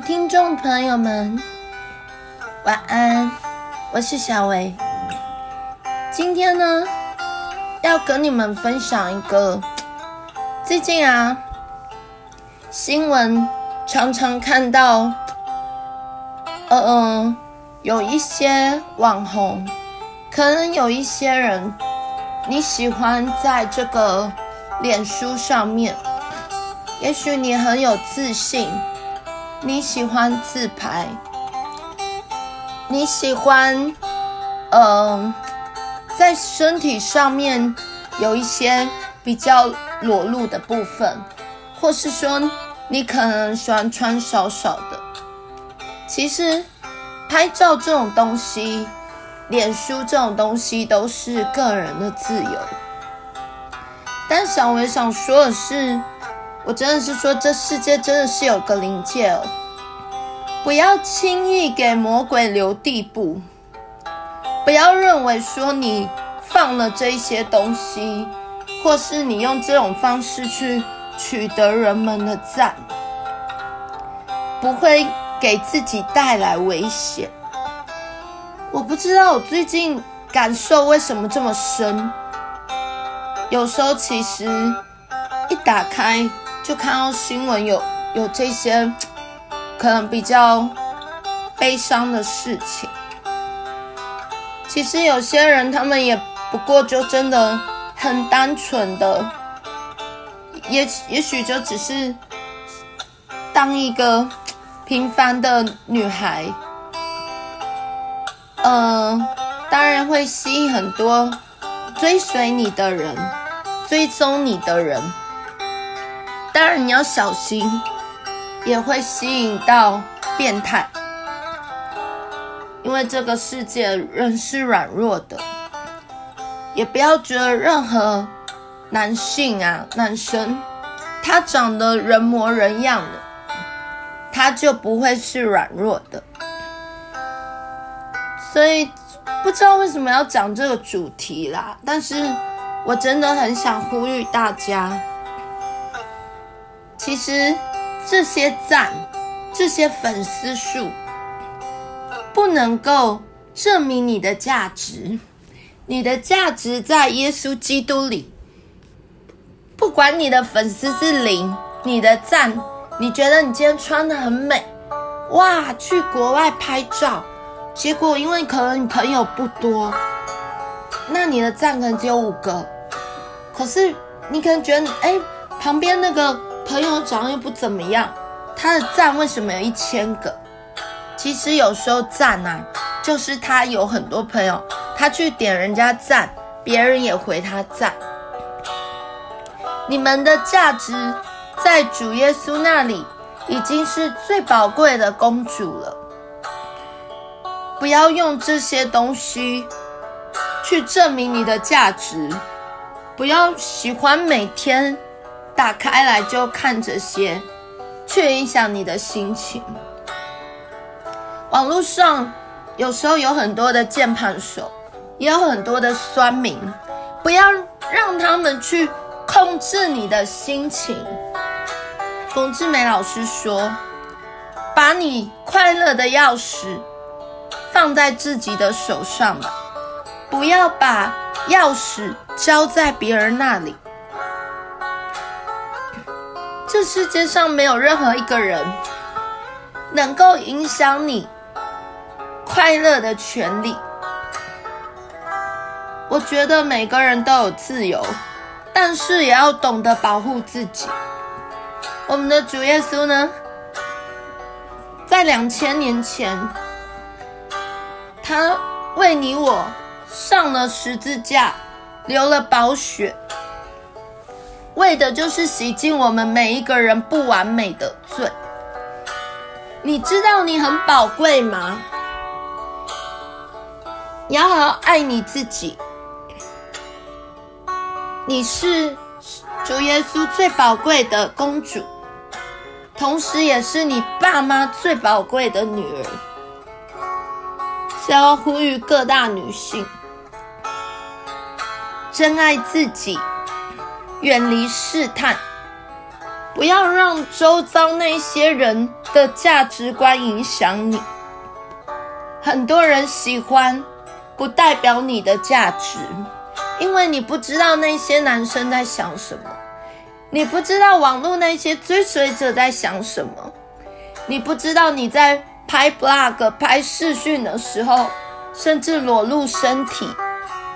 听众朋友们，晚安，我是小薇。今天呢，要跟你们分享一个最近啊，新闻常常看到，嗯嗯，有一些网红，可能有一些人，你喜欢在这个脸书上面，也许你很有自信。你喜欢自拍，你喜欢，嗯、在身体上面有一些比较裸露的部分，或是说你可能喜欢穿少少的。其实，拍照这种东西，脸书这种东西都是个人的自由。但小薇想说的是。我真的是说，这世界真的是有个临界哦，不要轻易给魔鬼留地步，不要认为说你放了这一些东西，或是你用这种方式去取得人们的赞，不会给自己带来危险。我不知道我最近感受为什么这么深，有时候其实一打开。就看到新闻有有这些可能比较悲伤的事情。其实有些人他们也不过就真的很单纯的，也也许就只是当一个平凡的女孩，呃，当然会吸引很多追随你的人，追踪你的人。当然你要小心，也会吸引到变态，因为这个世界人是软弱的，也不要觉得任何男性啊，男生他长得人模人样的，他就不会是软弱的。所以不知道为什么要讲这个主题啦，但是我真的很想呼吁大家。其实这些赞、这些粉丝数，不能够证明你的价值。你的价值在耶稣基督里。不管你的粉丝是零，你的赞，你觉得你今天穿的很美，哇，去国外拍照，结果因为可能你朋友不多，那你的赞可能只有五个。可是你可能觉得，哎，旁边那个。朋友长得又不怎么样，他的赞为什么有一千个？其实有时候赞啊，就是他有很多朋友，他去点人家赞，别人也回他赞。你们的价值在主耶稣那里已经是最宝贵的公主了。不要用这些东西去证明你的价值，不要喜欢每天。打开来就看这些，却影响你的心情。网络上有时候有很多的键盘手，也有很多的酸民，不要让他们去控制你的心情。冯志梅老师说：“把你快乐的钥匙放在自己的手上吧，不要把钥匙交在别人那里。”这世界上没有任何一个人能够影响你快乐的权利。我觉得每个人都有自由，但是也要懂得保护自己。我们的主耶稣呢，在两千年前，他为你我上了十字架，流了宝血。为的就是洗净我们每一个人不完美的罪。你知道你很宝贵吗？你要好好爱你自己。你是主耶稣最宝贵的公主，同时也是你爸妈最宝贵的女儿。想要呼吁各大女性，珍爱自己。远离试探，不要让周遭那些人的价值观影响你。很多人喜欢，不代表你的价值，因为你不知道那些男生在想什么，你不知道网络那些追随者在想什么，你不知道你在拍 blog、拍视讯的时候，甚至裸露身体，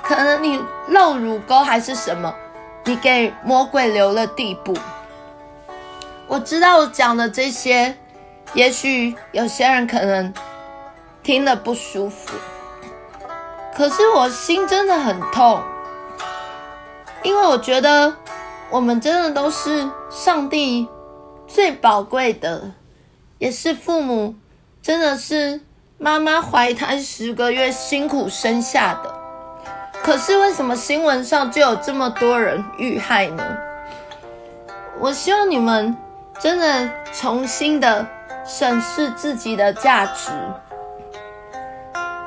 可能你露乳沟还是什么，你给魔鬼留了地步。我知道我讲的这些，也许有些人可能听了不舒服，可是我心真的很痛，因为我觉得我们真的都是上帝最宝贵的，也是父母真的是妈妈怀胎十个月辛苦生下的，可是为什么新闻上就有这么多人遇害呢？我希望你们真的重新的审视自己的价值。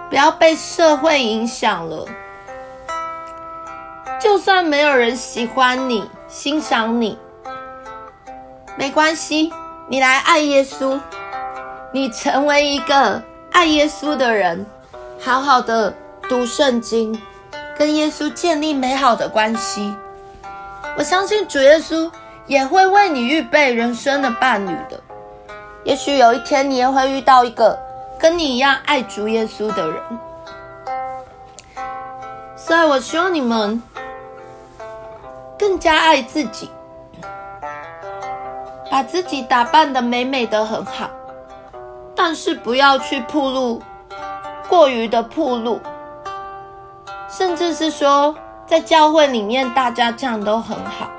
不要被社会影响了。就算没有人喜欢你、欣赏你，没关系，你来爱耶稣，你成为一个爱耶稣的人，好好的读圣经，跟耶稣建立美好的关系。我相信主耶稣也会为你预备人生的伴侣的。也许有一天你也会遇到一个。跟你一样爱主耶稣的人，所以我希望你们更加爱自己，把自己打扮得美美的很好，但是不要去暴露，过于的暴露，甚至是说在教会里面大家这样都很好，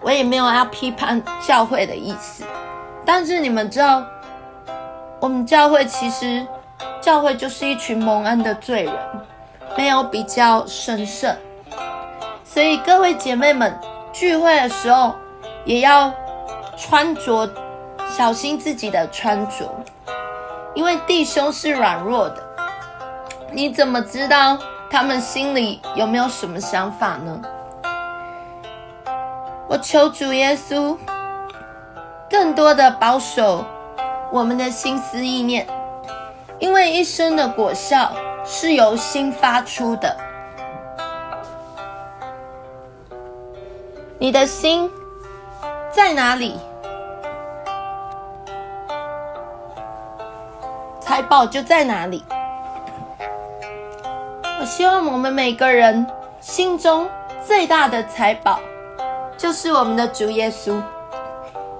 我也没有要批判教会的意思，但是你们知道。我们教会其实，教会就是一群蒙恩的罪人，没有比较神圣。所以各位姐妹们聚会的时候，也要穿着小心自己的穿着，因为弟兄是软弱的，你怎么知道他们心里有没有什么想法呢？我求主耶稣更多的保守。我们的心思意念，因为一生的果效是由心发出的。你的心在哪里，财宝就在哪里。我希望我们每个人心中最大的财宝，就是我们的主耶稣，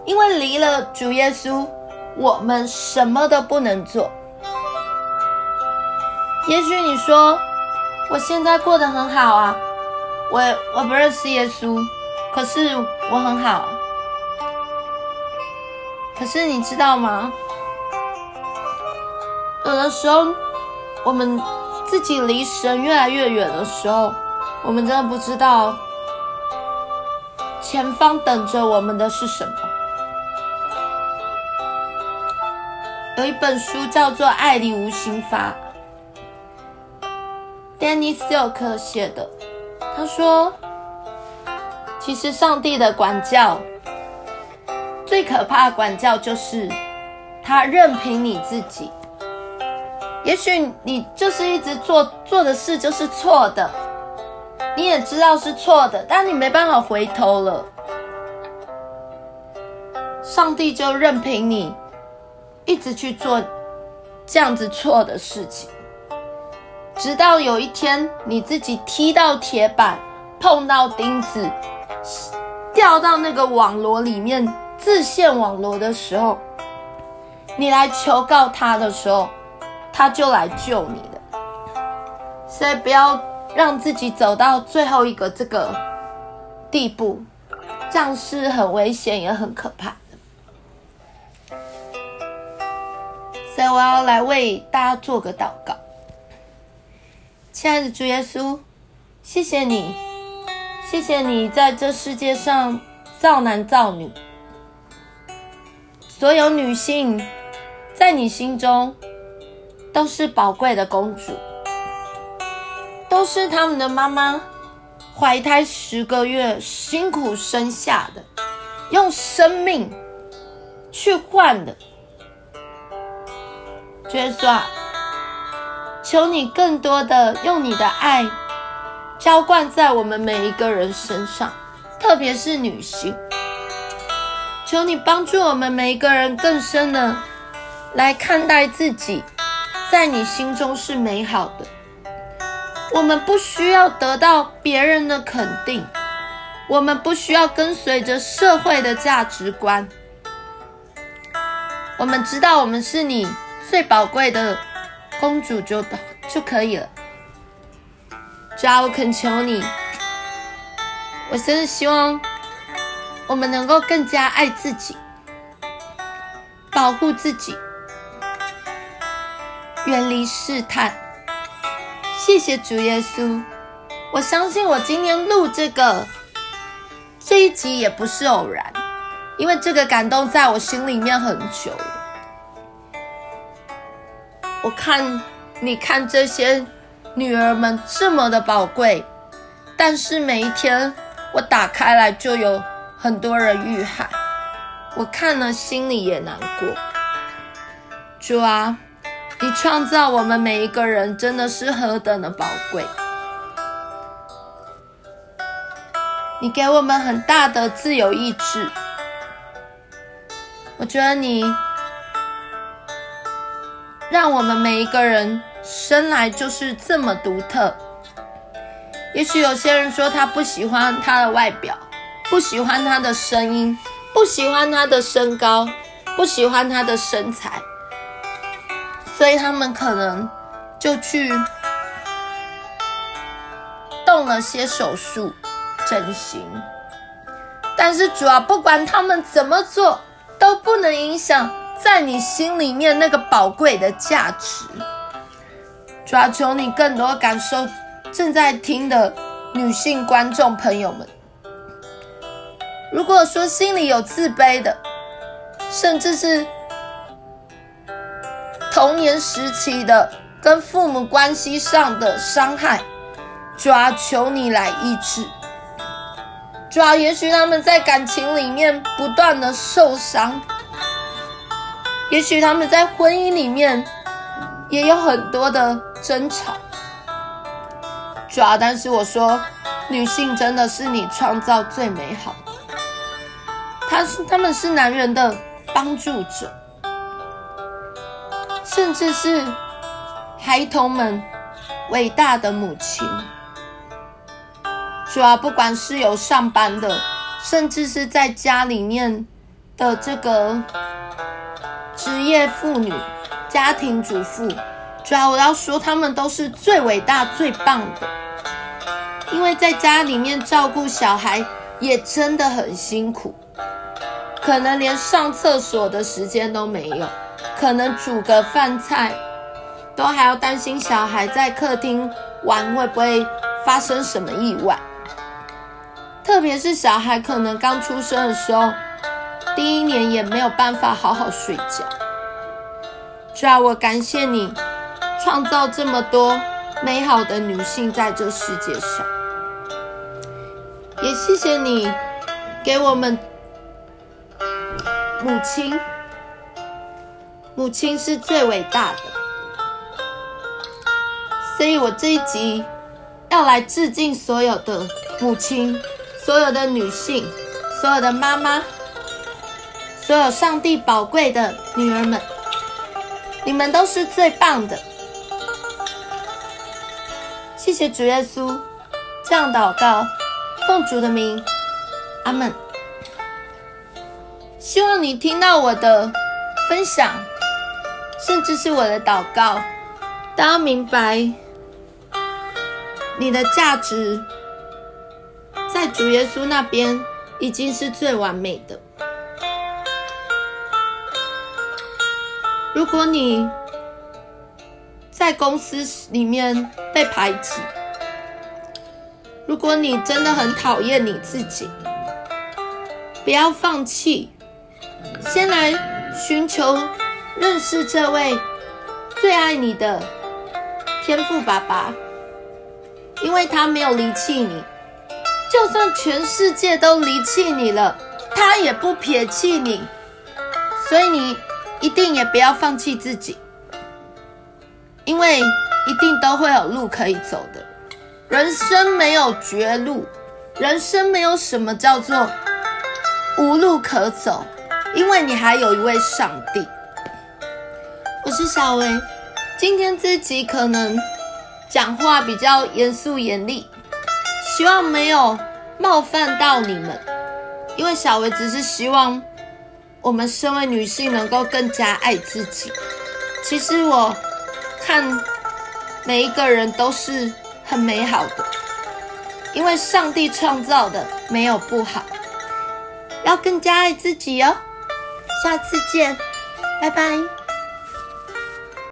因为离了主耶稣。我们什么都不能做。也许你说，我现在过得很好啊，我我不认识耶稣，可是我很好。可是你知道吗？有的时候，我们自己离神越来越远的时候，我们真的不知道前方等着我们的是什么。有一本书叫做《爱里无心法》，Danny Silk 写的。他说：“其实上帝的管教，最可怕的管教就是他任凭你自己。也许你就是一直做做的事就是错的，你也知道是错的，但你没办法回头了。上帝就任凭你。”一直去做这样子错的事情，直到有一天你自己踢到铁板，碰到钉子，掉到那个网罗里面，自陷网罗的时候，你来求告他的时候，他就来救你的。所以不要让自己走到最后一个这个地步，这样是很危险也很可怕。所以我要来为大家做个祷告，亲爱的主耶稣，谢谢你，谢谢你在这世界上造男造女，所有女性在你心中都是宝贵的公主，都是他们的妈妈怀胎十个月辛苦生下的，用生命去换的。耶稣啊，求你更多的用你的爱浇灌在我们每一个人身上，特别是女性。求你帮助我们每一个人更深的来看待自己，在你心中是美好的。我们不需要得到别人的肯定，我们不需要跟随着社会的价值观。我们知道我们是你最宝贵的公主就就可以了。主啊，我恳求你，我真的希望我们能够更加爱自己，保护自己，远离试探。谢谢主耶稣，我相信我今天录这个这一集也不是偶然，因为这个感动在我心里面很久了。我看你看这些女儿们这么的宝贵，但是每一天我打开来就有很多人遇害，我看了心里也难过。主啊。你创造我们每一个人，真的是何等的宝贵！你给我们很大的自由意志，我觉得你让我们每一个人生来就是这么独特。也许有些人说他不喜欢他的外表，不喜欢他的声音，不喜欢他的身高，不喜欢他的身材。所以他们可能就去动了些手术整形，但是主要不管他们怎么做，都不能影响在你心里面那个宝贵的价值。主要求你更多感受正在听的女性观众朋友们，如果说心里有自卑的，甚至是。童年时期的跟父母关系上的伤害，主啊，求你来医治。主啊，也许他们在感情里面不断的受伤，也许他们在婚姻里面也有很多的争吵。主啊，但是我说，女性真的是你创造最美好的，她是他们是男人的帮助者。甚至是孩童们伟大的母亲，主要不管是有上班的，甚至是在家里面的这个职业妇女、家庭主妇，主要我要说，他们都是最伟大、最棒的，因为在家里面照顾小孩也真的很辛苦，可能连上厕所的时间都没有。可能煮个饭菜，都还要担心小孩在客厅玩会不会发生什么意外。特别是小孩可能刚出生的时候，第一年也没有办法好好睡觉。主啊，我感谢你创造这么多美好的女性在这世界上，也谢谢你给我们母亲。母亲是最伟大的，所以我这一集要来致敬所有的母亲，所有的女性，所有的妈妈，所有上帝宝贵的女儿们，你们都是最棒的。谢谢主耶稣，这样祷告，奉主的名，阿门。希望你听到我的分享。甚至是我的祷告，都要明白，你的价值在主耶稣那边已经是最完美的。如果你在公司里面被排挤，如果你真的很讨厌你自己，不要放弃，先来寻求。认识这位最爱你的天赋爸爸，因为他没有离弃你，就算全世界都离弃你了，他也不撇弃你，所以你一定也不要放弃自己。因为一定都会有路可以走的。人生没有绝路，人生没有什么叫做无路可走，因为你还有一位上帝。我是小薇，今天这集可能讲话比较严肃严厉，希望没有冒犯到你们，因为小薇只是希望我们身为女性能够更加爱自己。其实我看每一个人都是很美好的，因为上帝创造的没有不好，要更加爱自己哦。下次见，拜拜。